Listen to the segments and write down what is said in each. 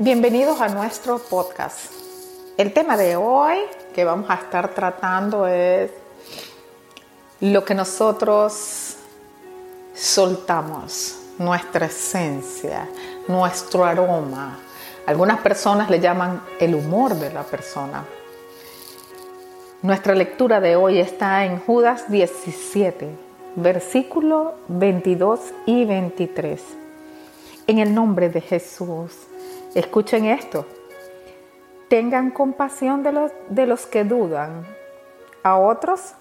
Bienvenidos a nuestro podcast. El tema de hoy que vamos a estar tratando es lo que nosotros soltamos, nuestra esencia, nuestro aroma. Algunas personas le llaman el humor de la persona. Nuestra lectura de hoy está en Judas 17, versículo 22 y 23. En el nombre de Jesús Escuchen esto. Tengan compasión de los, de los que dudan. A otros,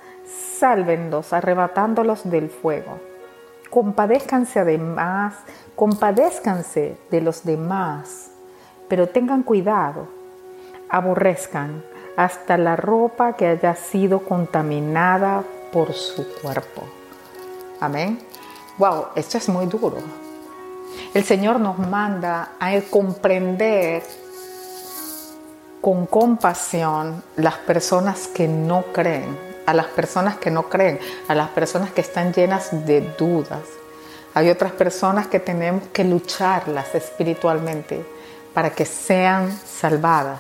sálvenlos arrebatándolos del fuego. Compadézcanse además, compadézcanse de los demás, pero tengan cuidado. Aborrezcan hasta la ropa que haya sido contaminada por su cuerpo. Amén. Wow, esto es muy duro. El Señor nos manda a comprender con compasión las personas que no creen, a las personas que no creen, a las personas que están llenas de dudas. Hay otras personas que tenemos que lucharlas espiritualmente para que sean salvadas,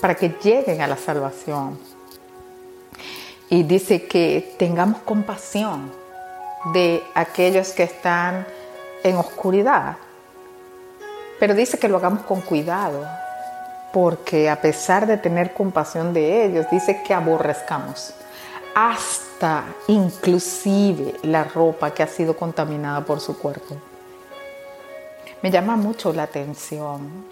para que lleguen a la salvación. Y dice que tengamos compasión de aquellos que están en oscuridad. Pero dice que lo hagamos con cuidado, porque a pesar de tener compasión de ellos, dice que aborrezcamos hasta inclusive la ropa que ha sido contaminada por su cuerpo. Me llama mucho la atención.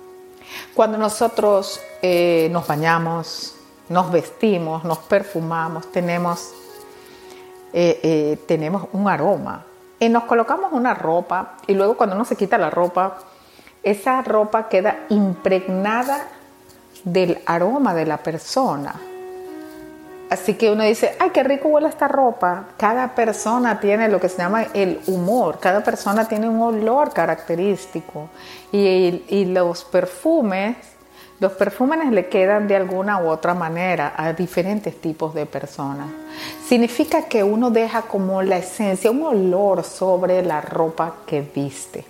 Cuando nosotros eh, nos bañamos, nos vestimos, nos perfumamos, tenemos, eh, eh, tenemos un aroma y nos colocamos una ropa y luego cuando uno se quita la ropa, esa ropa queda impregnada del aroma de la persona. Así que uno dice, ay, qué rico huele esta ropa. Cada persona tiene lo que se llama el humor, cada persona tiene un olor característico. Y, y los perfumes los perfumes le quedan de alguna u otra manera a diferentes tipos de personas. Significa que uno deja como la esencia, un olor sobre la ropa que viste.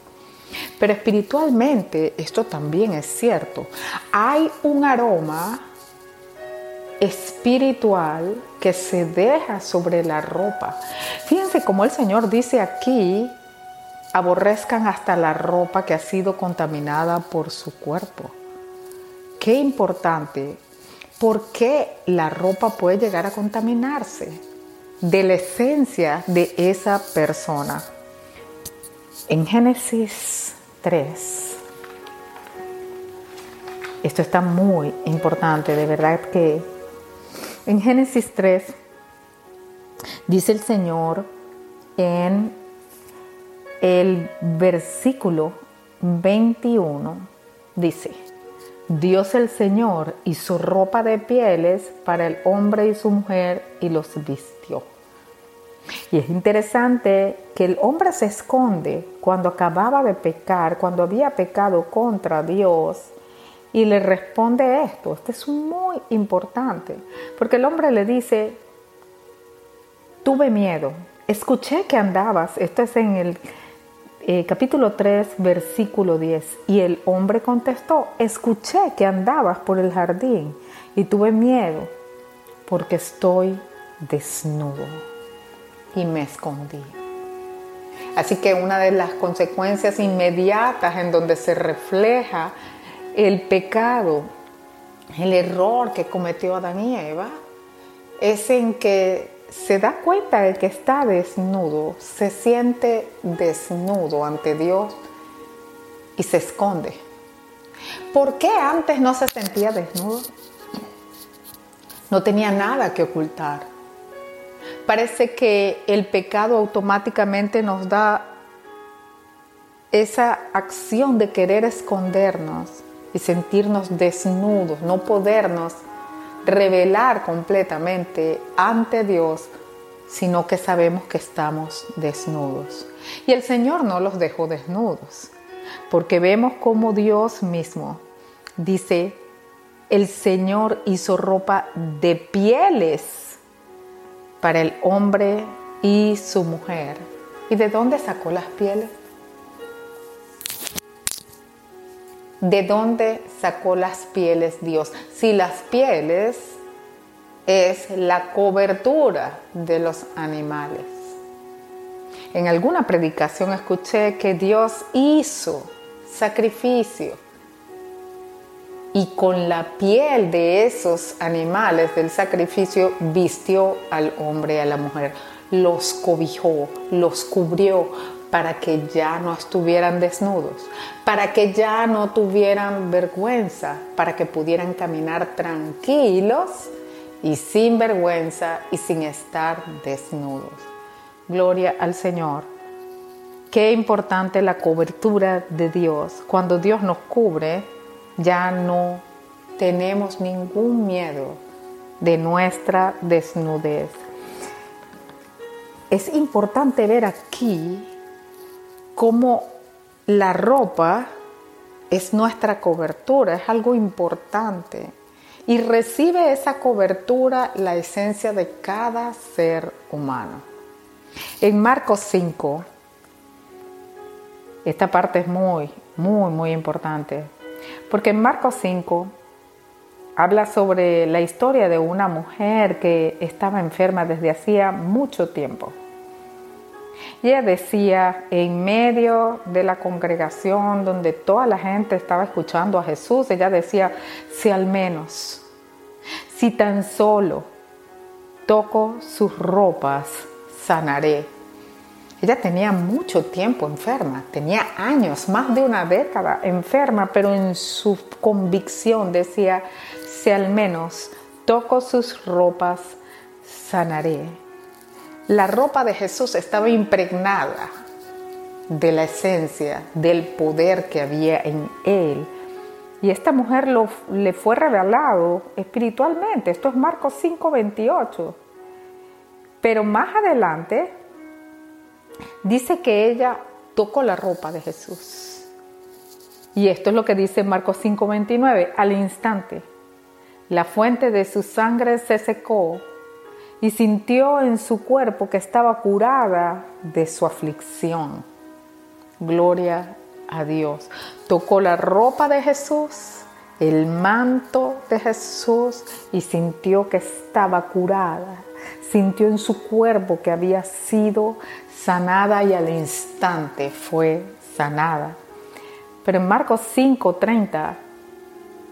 Pero espiritualmente esto también es cierto. Hay un aroma espiritual que se deja sobre la ropa. Fíjense cómo el Señor dice aquí, aborrezcan hasta la ropa que ha sido contaminada por su cuerpo. Qué importante, ¿por qué la ropa puede llegar a contaminarse de la esencia de esa persona? En Génesis 3, esto está muy importante, de verdad que en Génesis 3 dice el Señor en el versículo 21, dice, Dios el Señor hizo ropa de pieles para el hombre y su mujer y los vistió. Y es interesante que el hombre se esconde cuando acababa de pecar, cuando había pecado contra Dios, y le responde esto. Esto es muy importante, porque el hombre le dice, tuve miedo, escuché que andabas, esto es en el eh, capítulo 3, versículo 10. Y el hombre contestó, escuché que andabas por el jardín y tuve miedo porque estoy desnudo y me escondí. Así que una de las consecuencias inmediatas en donde se refleja el pecado, el error que cometió Adán y Eva, es en que se da cuenta de que está desnudo, se siente desnudo ante Dios y se esconde. ¿Por qué antes no se sentía desnudo? No tenía nada que ocultar. Parece que el pecado automáticamente nos da esa acción de querer escondernos y sentirnos desnudos, no podernos revelar completamente ante Dios, sino que sabemos que estamos desnudos. Y el Señor no los dejó desnudos, porque vemos como Dios mismo dice, el Señor hizo ropa de pieles para el hombre y su mujer. ¿Y de dónde sacó las pieles? ¿De dónde sacó las pieles Dios? Si las pieles es la cobertura de los animales. En alguna predicación escuché que Dios hizo sacrificio y con la piel de esos animales del sacrificio vistió al hombre y a la mujer, los cobijó, los cubrió para que ya no estuvieran desnudos, para que ya no tuvieran vergüenza, para que pudieran caminar tranquilos y sin vergüenza y sin estar desnudos. Gloria al Señor. Qué importante la cobertura de Dios. Cuando Dios nos cubre, ya no tenemos ningún miedo de nuestra desnudez. Es importante ver aquí cómo la ropa es nuestra cobertura, es algo importante. Y recibe esa cobertura la esencia de cada ser humano. En Marcos 5, esta parte es muy, muy, muy importante. Porque en Marcos 5 habla sobre la historia de una mujer que estaba enferma desde hacía mucho tiempo. Ella decía, en medio de la congregación donde toda la gente estaba escuchando a Jesús, ella decía, si al menos, si tan solo toco sus ropas, sanaré. Ella tenía mucho tiempo enferma, tenía años, más de una década enferma, pero en su convicción decía, si al menos toco sus ropas, sanaré. La ropa de Jesús estaba impregnada de la esencia, del poder que había en él. Y esta mujer lo, le fue revelado espiritualmente. Esto es Marcos 5:28. Pero más adelante dice que ella tocó la ropa de Jesús. Y esto es lo que dice Marcos 5:29. Al instante, la fuente de su sangre se secó y sintió en su cuerpo que estaba curada de su aflicción. Gloria a Dios. Tocó la ropa de Jesús, el manto de Jesús y sintió que estaba curada. Sintió en su cuerpo que había sido sanada y al instante fue sanada. Pero en Marcos 5:30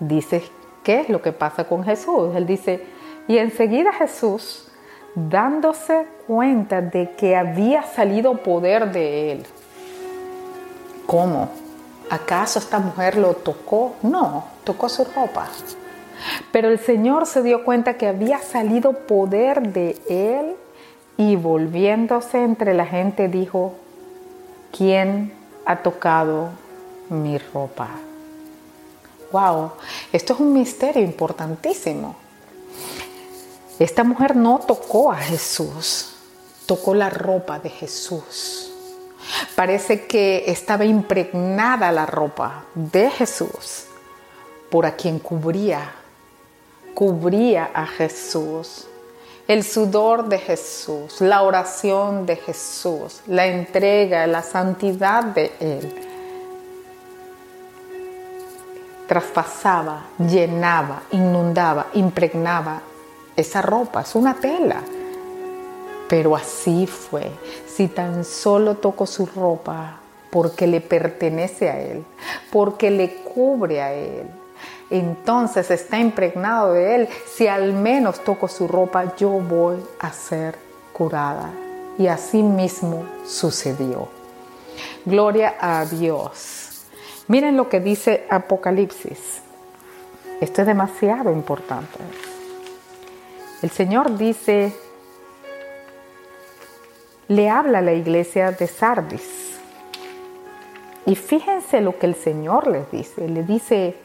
dice, ¿qué es lo que pasa con Jesús? Él dice, y enseguida Jesús dándose cuenta de que había salido poder de él. ¿Cómo? ¿Acaso esta mujer lo tocó? No, tocó su ropa. Pero el Señor se dio cuenta que había salido poder de él y volviéndose entre la gente dijo, ¿quién ha tocado mi ropa? Wow, esto es un misterio importantísimo. Esta mujer no tocó a Jesús, tocó la ropa de Jesús. Parece que estaba impregnada la ropa de Jesús por a quien cubría, cubría a Jesús. El sudor de Jesús, la oración de Jesús, la entrega, la santidad de Él traspasaba, llenaba, inundaba, impregnaba esa ropa, es una tela. Pero así fue. Si tan solo toco su ropa porque le pertenece a Él, porque le cubre a Él, entonces está impregnado de Él. Si al menos toco su ropa, yo voy a ser curada. Y así mismo sucedió. Gloria a Dios. Miren lo que dice Apocalipsis. Esto es demasiado importante. El Señor dice, le habla a la iglesia de Sardis. Y fíjense lo que el Señor les dice. Le dice,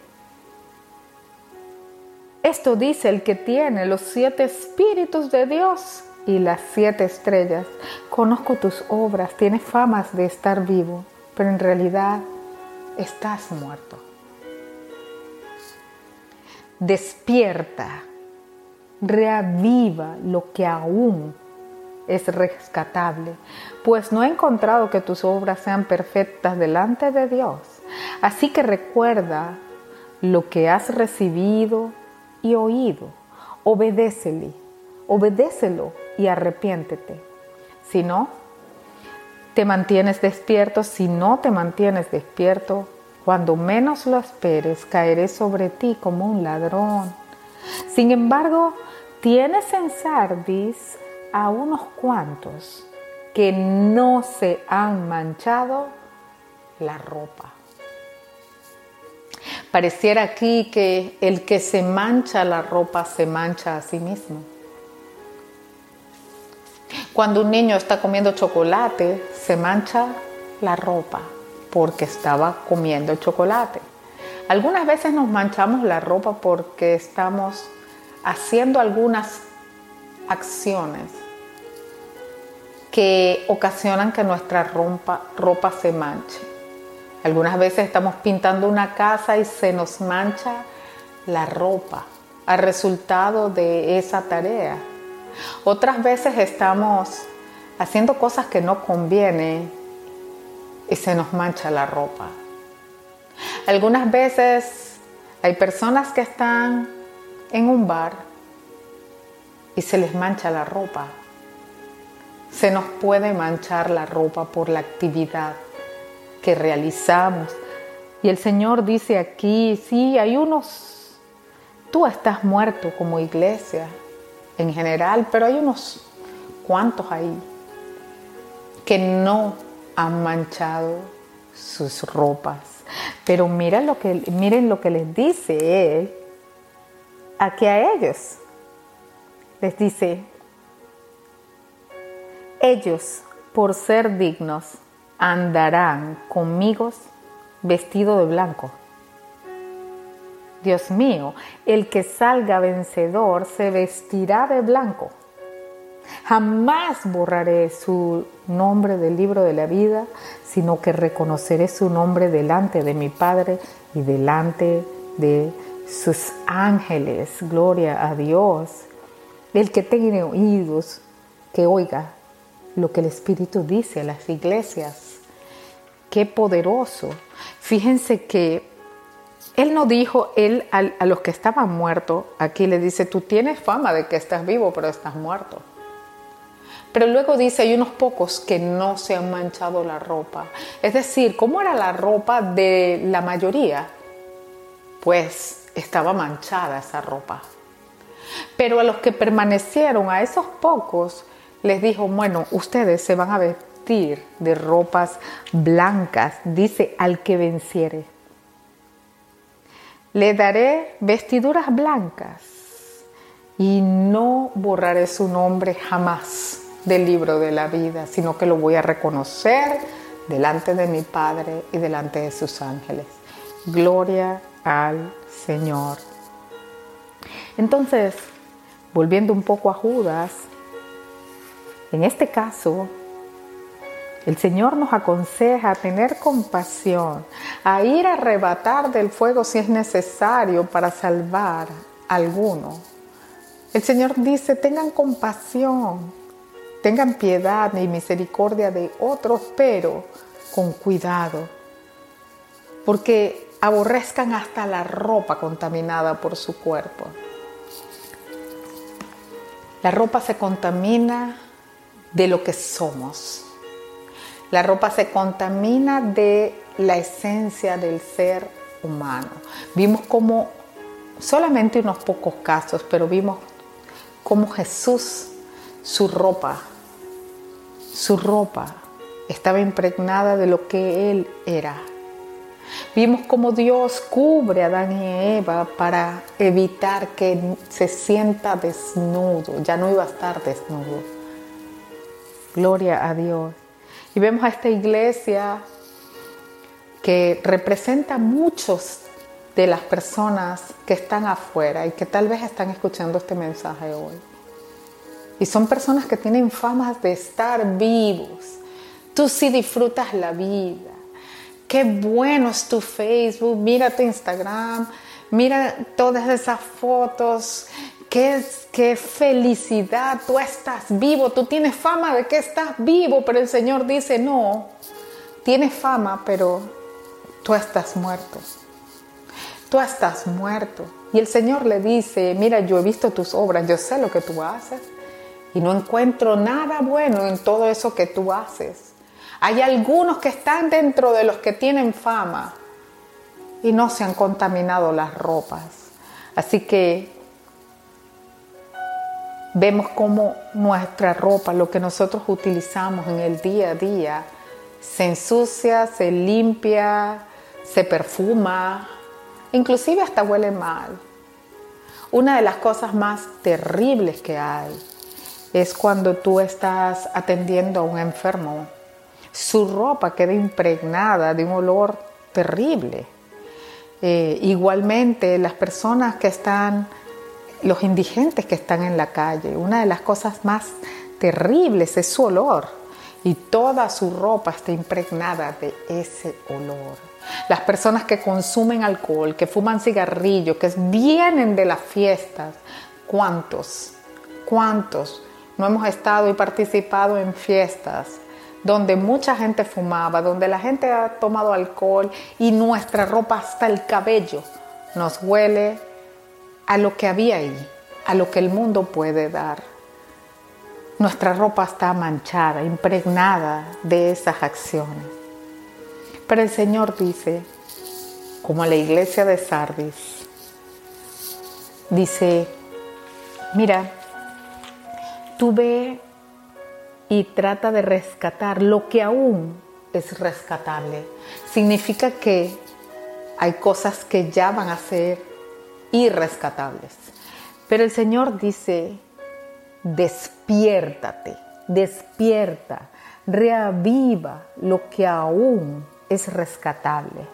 esto dice el que tiene los siete espíritus de Dios y las siete estrellas. Conozco tus obras, tienes famas de estar vivo, pero en realidad estás muerto. Despierta reaviva lo que aún es rescatable, pues no he encontrado que tus obras sean perfectas delante de Dios. Así que recuerda lo que has recibido y oído. Obedécele, obedécelo y arrepiéntete. Si no, te mantienes despierto. Si no te mantienes despierto, cuando menos lo esperes, caeré sobre ti como un ladrón. Sin embargo, tienes en Sardis a unos cuantos que no se han manchado la ropa. Pareciera aquí que el que se mancha la ropa se mancha a sí mismo. Cuando un niño está comiendo chocolate, se mancha la ropa porque estaba comiendo chocolate. Algunas veces nos manchamos la ropa porque estamos haciendo algunas acciones que ocasionan que nuestra ropa, se manche. Algunas veces estamos pintando una casa y se nos mancha la ropa al resultado de esa tarea. Otras veces estamos haciendo cosas que no convienen y se nos mancha la ropa. Algunas veces hay personas que están en un bar y se les mancha la ropa. Se nos puede manchar la ropa por la actividad que realizamos. Y el Señor dice aquí, sí, hay unos, tú estás muerto como iglesia en general, pero hay unos cuantos ahí que no han manchado sus ropas. Pero mira lo que, miren lo que les dice él aquí a ellos. Les dice, ellos, por ser dignos, andarán conmigo vestido de blanco. Dios mío, el que salga vencedor se vestirá de blanco. Jamás borraré su nombre del libro de la vida, sino que reconoceré su nombre delante de mi Padre y delante de sus ángeles. Gloria a Dios. El que tiene oídos, que oiga lo que el Espíritu dice a las iglesias. Qué poderoso. Fíjense que Él no dijo, Él a, a los que estaban muertos, aquí le dice, tú tienes fama de que estás vivo, pero estás muerto. Pero luego dice, hay unos pocos que no se han manchado la ropa. Es decir, ¿cómo era la ropa de la mayoría? Pues estaba manchada esa ropa. Pero a los que permanecieron, a esos pocos, les dijo, bueno, ustedes se van a vestir de ropas blancas, dice al que venciere. Le daré vestiduras blancas y no borraré su nombre jamás del libro de la vida, sino que lo voy a reconocer delante de mi Padre y delante de sus ángeles. Gloria al Señor. Entonces, volviendo un poco a Judas, en este caso, el Señor nos aconseja tener compasión, a ir a arrebatar del fuego si es necesario para salvar a alguno. El Señor dice, tengan compasión, Tengan piedad y misericordia de otros, pero con cuidado, porque aborrezcan hasta la ropa contaminada por su cuerpo. La ropa se contamina de lo que somos. La ropa se contamina de la esencia del ser humano. Vimos como, solamente unos pocos casos, pero vimos cómo Jesús, su ropa su ropa estaba impregnada de lo que Él era. Vimos cómo Dios cubre a Adán y Eva para evitar que se sienta desnudo, ya no iba a estar desnudo. Gloria a Dios. Y vemos a esta iglesia que representa a muchos de las personas que están afuera y que tal vez están escuchando este mensaje hoy. Y son personas que tienen famas de estar vivos. Tú sí disfrutas la vida. Qué bueno es tu Facebook, mira tu Instagram, mira todas esas fotos. Qué, qué felicidad, tú estás vivo, tú tienes fama de que estás vivo, pero el Señor dice, no, tienes fama, pero tú estás muerto. Tú estás muerto. Y el Señor le dice, mira, yo he visto tus obras, yo sé lo que tú haces y no encuentro nada bueno en todo eso que tú haces. Hay algunos que están dentro de los que tienen fama y no se han contaminado las ropas. Así que vemos cómo nuestra ropa, lo que nosotros utilizamos en el día a día, se ensucia, se limpia, se perfuma, inclusive hasta huele mal. Una de las cosas más terribles que hay es cuando tú estás atendiendo a un enfermo. Su ropa queda impregnada de un olor terrible. Eh, igualmente, las personas que están, los indigentes que están en la calle, una de las cosas más terribles es su olor. Y toda su ropa está impregnada de ese olor. Las personas que consumen alcohol, que fuman cigarrillos, que vienen de las fiestas, ¿cuántos? ¿Cuántos? No hemos estado y participado en fiestas donde mucha gente fumaba, donde la gente ha tomado alcohol y nuestra ropa hasta el cabello nos huele a lo que había ahí, a lo que el mundo puede dar. Nuestra ropa está manchada, impregnada de esas acciones. Pero el Señor dice, como la iglesia de Sardis, dice, mira, tú ve y trata de rescatar lo que aún es rescatable. Significa que hay cosas que ya van a ser irrescatables. Pero el Señor dice, despiértate, despierta, reaviva lo que aún es rescatable.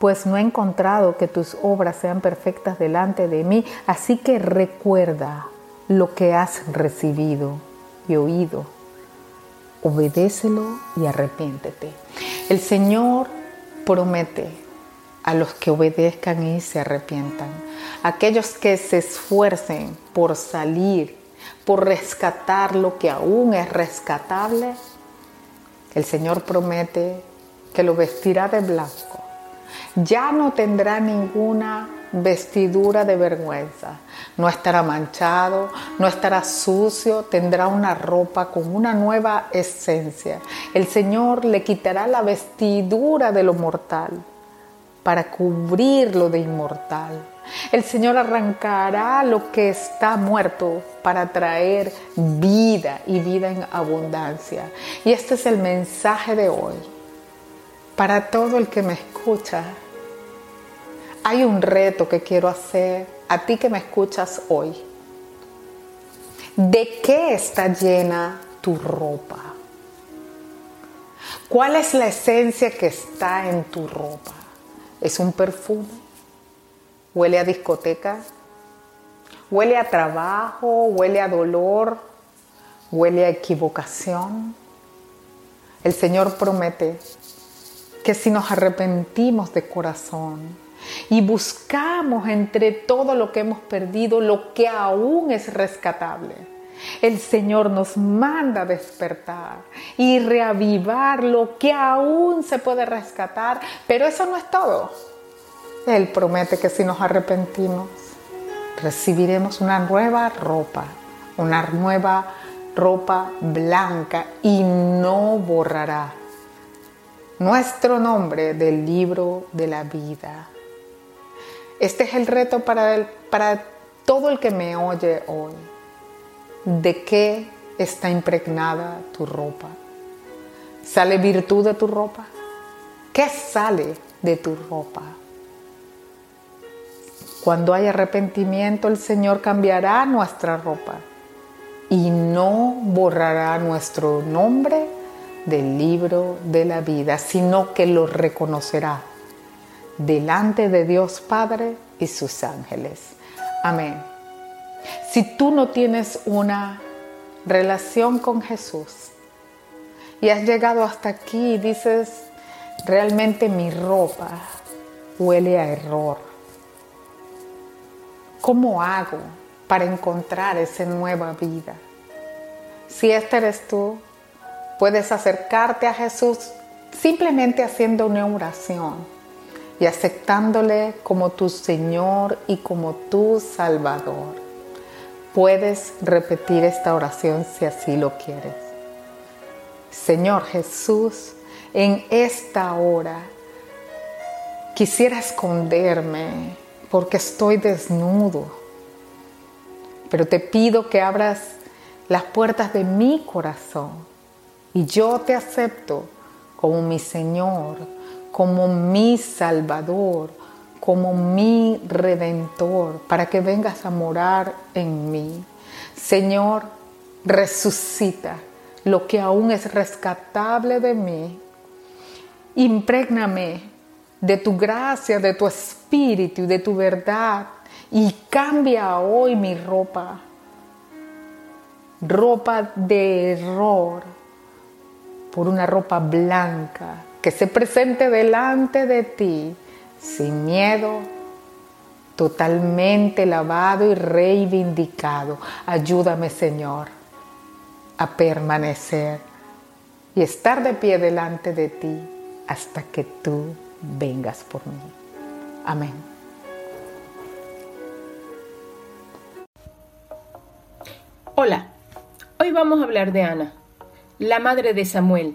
Pues no he encontrado que tus obras sean perfectas delante de mí, así que recuerda lo que has recibido y oído. Obedécelo y arrepiéntete. El Señor promete a los que obedezcan y se arrepientan, aquellos que se esfuercen por salir, por rescatar lo que aún es rescatable, el Señor promete que lo vestirá de blanco. Ya no tendrá ninguna vestidura de vergüenza. No estará manchado, no estará sucio, tendrá una ropa con una nueva esencia. El Señor le quitará la vestidura de lo mortal para cubrirlo de inmortal. El Señor arrancará lo que está muerto para traer vida y vida en abundancia. Y este es el mensaje de hoy para todo el que me escucha hay un reto que quiero hacer a ti que me escuchas hoy. ¿De qué está llena tu ropa? ¿Cuál es la esencia que está en tu ropa? ¿Es un perfume? ¿Huele a discoteca? ¿Huele a trabajo? ¿Huele a dolor? ¿Huele a equivocación? El Señor promete que si nos arrepentimos de corazón, y buscamos entre todo lo que hemos perdido lo que aún es rescatable. El Señor nos manda despertar y reavivar lo que aún se puede rescatar, pero eso no es todo. Él promete que si nos arrepentimos, recibiremos una nueva ropa, una nueva ropa blanca y no borrará nuestro nombre del libro de la vida. Este es el reto para, para todo el que me oye hoy. ¿De qué está impregnada tu ropa? ¿Sale virtud de tu ropa? ¿Qué sale de tu ropa? Cuando hay arrepentimiento, el Señor cambiará nuestra ropa y no borrará nuestro nombre del libro de la vida, sino que lo reconocerá delante de Dios Padre y sus ángeles. Amén. Si tú no tienes una relación con Jesús y has llegado hasta aquí y dices, realmente mi ropa huele a error, ¿cómo hago para encontrar esa nueva vida? Si este eres tú, puedes acercarte a Jesús simplemente haciendo una oración y aceptándole como tu Señor y como tu Salvador. Puedes repetir esta oración si así lo quieres. Señor Jesús, en esta hora quisiera esconderme porque estoy desnudo, pero te pido que abras las puertas de mi corazón y yo te acepto como mi Señor, como mi Salvador, como mi redentor, para que vengas a morar en mí. Señor, resucita lo que aún es rescatable de mí. Imprégname de tu gracia, de tu espíritu y de tu verdad y cambia hoy mi ropa. Ropa de error por una ropa blanca que se presente delante de ti sin miedo, totalmente lavado y reivindicado. Ayúdame, Señor, a permanecer y estar de pie delante de ti hasta que tú vengas por mí. Amén. Hola, hoy vamos a hablar de Ana, la madre de Samuel.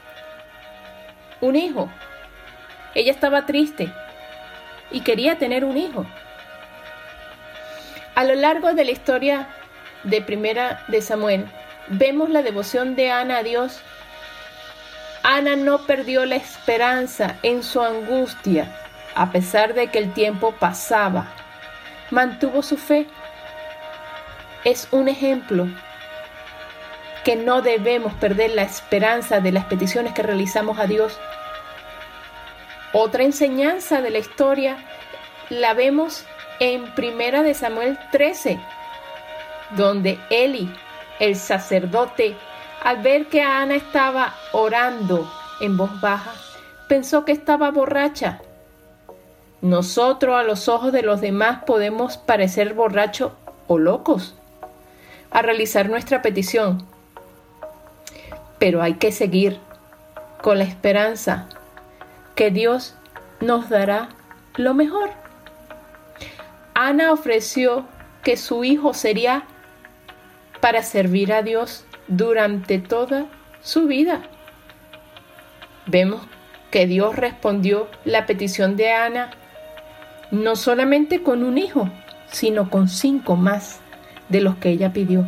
un hijo. Ella estaba triste y quería tener un hijo. A lo largo de la historia de Primera de Samuel, vemos la devoción de Ana a Dios. Ana no perdió la esperanza en su angustia, a pesar de que el tiempo pasaba. Mantuvo su fe. Es un ejemplo que no debemos perder la esperanza de las peticiones que realizamos a Dios otra enseñanza de la historia la vemos en Primera de Samuel 13, donde Eli, el sacerdote, al ver que Ana estaba orando en voz baja, pensó que estaba borracha. Nosotros a los ojos de los demás podemos parecer borrachos o locos a realizar nuestra petición, pero hay que seguir con la esperanza que Dios nos dará lo mejor. Ana ofreció que su hijo sería para servir a Dios durante toda su vida. Vemos que Dios respondió la petición de Ana no solamente con un hijo, sino con cinco más de los que ella pidió.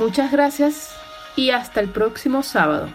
Muchas gracias y hasta el próximo sábado.